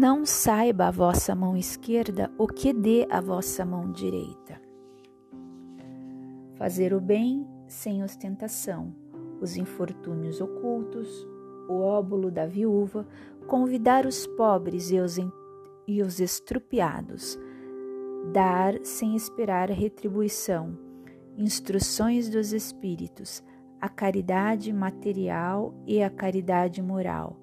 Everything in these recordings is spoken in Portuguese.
Não saiba a vossa mão esquerda o que dê a vossa mão direita. Fazer o bem sem ostentação, os infortúnios ocultos, o óbulo da viúva, convidar os pobres e os, e os estrupiados, dar sem esperar retribuição, instruções dos espíritos, a caridade material e a caridade moral,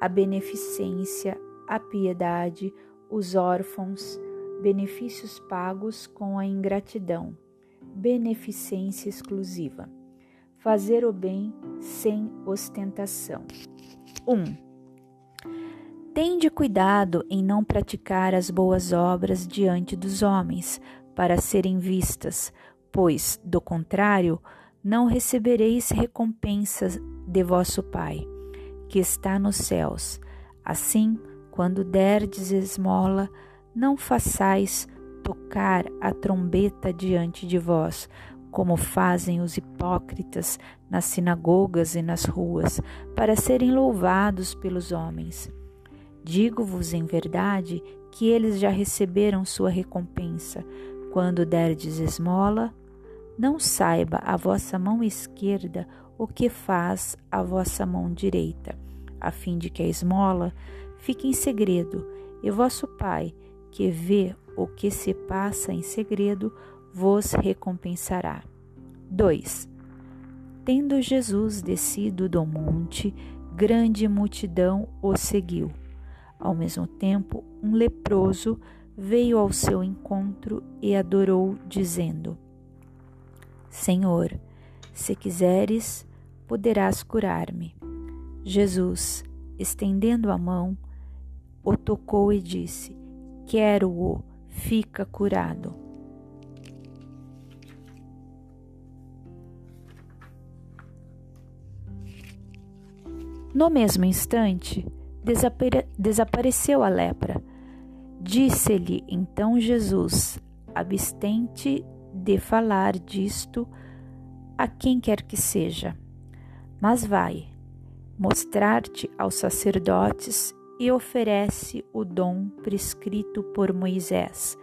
a beneficência, a piedade, os órfãos, benefícios pagos com a ingratidão, beneficência exclusiva. Fazer o bem sem ostentação. 1. Um, Tende cuidado em não praticar as boas obras diante dos homens, para serem vistas, pois, do contrário, não recebereis recompensas de vosso Pai, que está nos céus. Assim, quando derdes esmola, não façais tocar a trombeta diante de vós, como fazem os hipócritas nas sinagogas e nas ruas, para serem louvados pelos homens. Digo-vos em verdade que eles já receberam sua recompensa. Quando derdes esmola, não saiba a vossa mão esquerda o que faz a vossa mão direita, a fim de que a esmola fique em segredo, e vosso Pai, que vê o que se passa em segredo, vos recompensará. 2. Tendo Jesus descido do monte, grande multidão o seguiu. Ao mesmo tempo, um leproso veio ao seu encontro e adorou, dizendo: Senhor, se quiseres, poderás curar-me. Jesus, estendendo a mão, o tocou e disse: Quero-o, fica curado. No mesmo instante, desapare desapareceu a lepra. Disse-lhe então Jesus, abstente de falar disto a quem quer que seja, mas vai mostrar-te aos sacerdotes e oferece o dom prescrito por Moisés,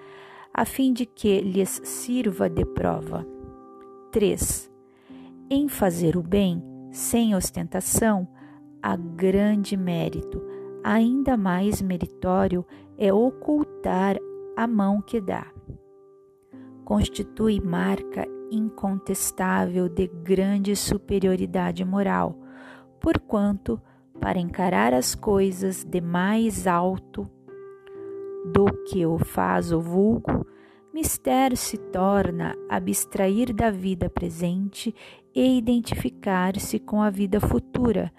a fim de que lhes sirva de prova. 3. Em fazer o bem, sem ostentação, há grande mérito. Ainda mais meritório é ocultar a mão que dá. Constitui marca incontestável de grande superioridade moral, porquanto para encarar as coisas de mais alto do que o faz o vulgo, mistério se torna abstrair da vida presente e identificar-se com a vida futura,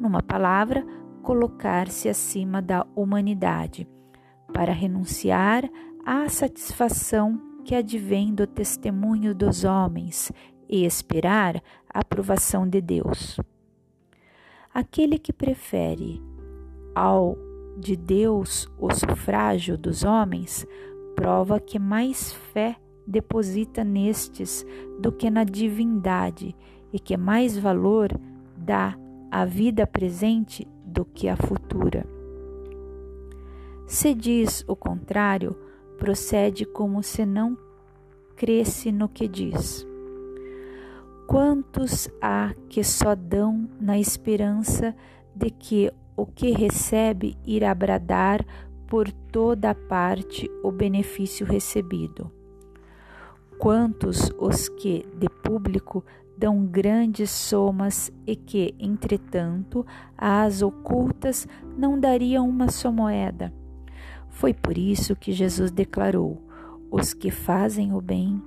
numa palavra, colocar-se acima da humanidade, para renunciar à satisfação que advém do testemunho dos homens e esperar a aprovação de Deus. Aquele que prefere ao de Deus o sufrágio dos homens, prova que mais fé deposita nestes do que na divindade e que mais valor dá à vida presente do que à futura. Se diz o contrário, procede como se não cresce no que diz. Quantos há que só dão na esperança de que o que recebe irá bradar por toda parte o benefício recebido? Quantos os que, de público, dão grandes somas e que, entretanto, às ocultas não dariam uma só moeda? Foi por isso que Jesus declarou: os que fazem o bem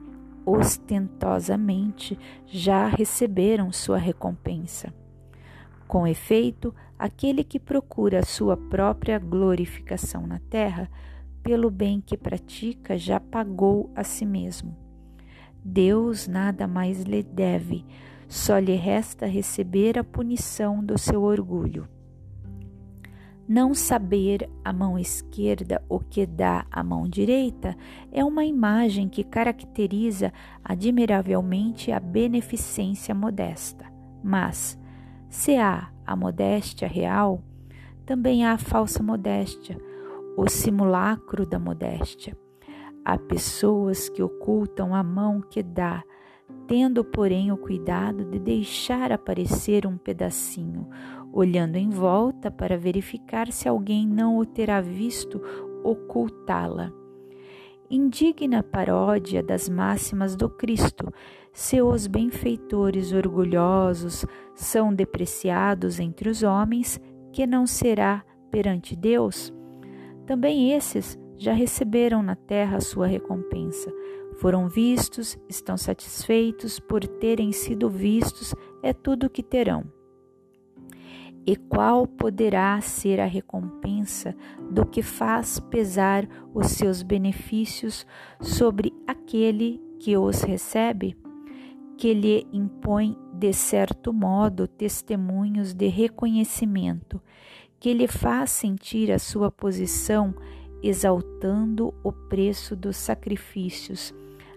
ostentosamente já receberam sua recompensa. Com efeito, aquele que procura sua própria glorificação na terra, pelo bem que pratica, já pagou a si mesmo. Deus nada mais lhe deve, só lhe resta receber a punição do seu orgulho. Não saber a mão esquerda o que dá a mão direita é uma imagem que caracteriza admiravelmente a beneficência modesta. Mas, se há a modéstia real, também há a falsa modéstia, o simulacro da modéstia. Há pessoas que ocultam a mão que dá, tendo, porém, o cuidado de deixar aparecer um pedacinho, olhando em volta para verificar se alguém não o terá visto ocultá-la. Indigna paródia das máximas do Cristo, se os benfeitores orgulhosos são depreciados entre os homens, que não será perante Deus? Também esses já receberam na terra sua recompensa. Foram vistos, estão satisfeitos por terem sido vistos, é tudo o que terão. E qual poderá ser a recompensa do que faz pesar os seus benefícios sobre aquele que os recebe? Que lhe impõe, de certo modo, testemunhos de reconhecimento, que lhe faz sentir a sua posição exaltando o preço dos sacrifícios,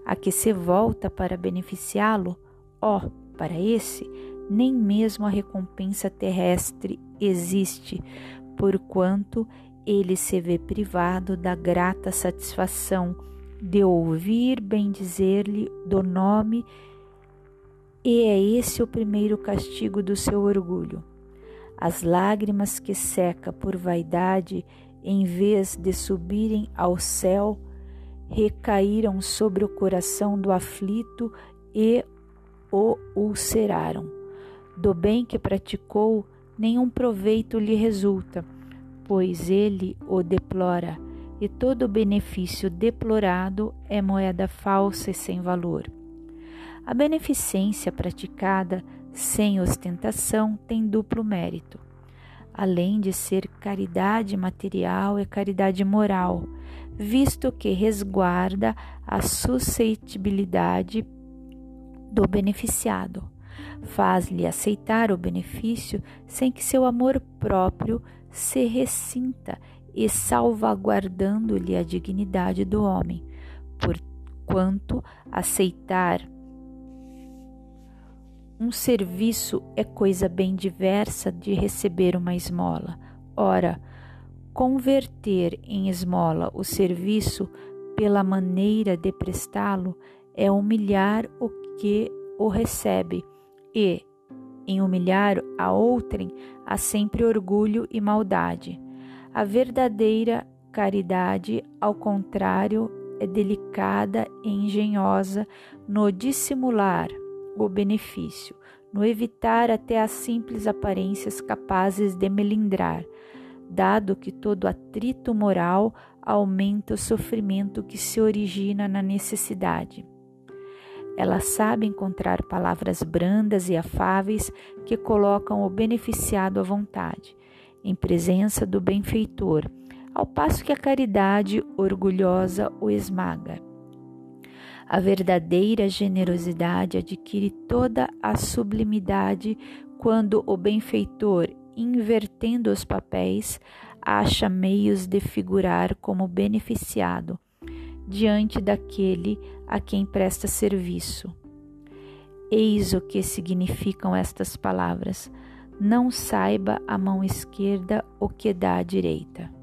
a que se volta para beneficiá-lo, ó, oh, para esse, nem mesmo a recompensa terrestre existe, porquanto ele se vê privado da grata satisfação de ouvir bendizer-lhe do nome, e é esse o primeiro castigo do seu orgulho. As lágrimas que seca por vaidade em vez de subirem ao céu, recaíram sobre o coração do aflito e o ulceraram. Do bem que praticou, nenhum proveito lhe resulta, pois ele o deplora, e todo benefício deplorado é moeda falsa e sem valor. A beneficência praticada sem ostentação tem duplo mérito além de ser caridade material, é caridade moral, visto que resguarda a suscetibilidade do beneficiado. Faz-lhe aceitar o benefício sem que seu amor próprio se ressinta e salvaguardando-lhe a dignidade do homem, porquanto aceitar um serviço é coisa bem diversa de receber uma esmola. Ora, converter em esmola o serviço pela maneira de prestá-lo é humilhar o que o recebe, e, em humilhar a outrem, há sempre orgulho e maldade. A verdadeira caridade, ao contrário, é delicada e engenhosa no dissimular o benefício, no evitar até as simples aparências capazes de melindrar, dado que todo atrito moral aumenta o sofrimento que se origina na necessidade. Ela sabe encontrar palavras brandas e afáveis que colocam o beneficiado à vontade, em presença do benfeitor, ao passo que a caridade orgulhosa o esmaga. A verdadeira generosidade adquire toda a sublimidade quando o benfeitor, invertendo os papéis, acha meios de figurar como beneficiado diante daquele a quem presta serviço. Eis o que significam estas palavras: não saiba a mão esquerda o que dá à direita.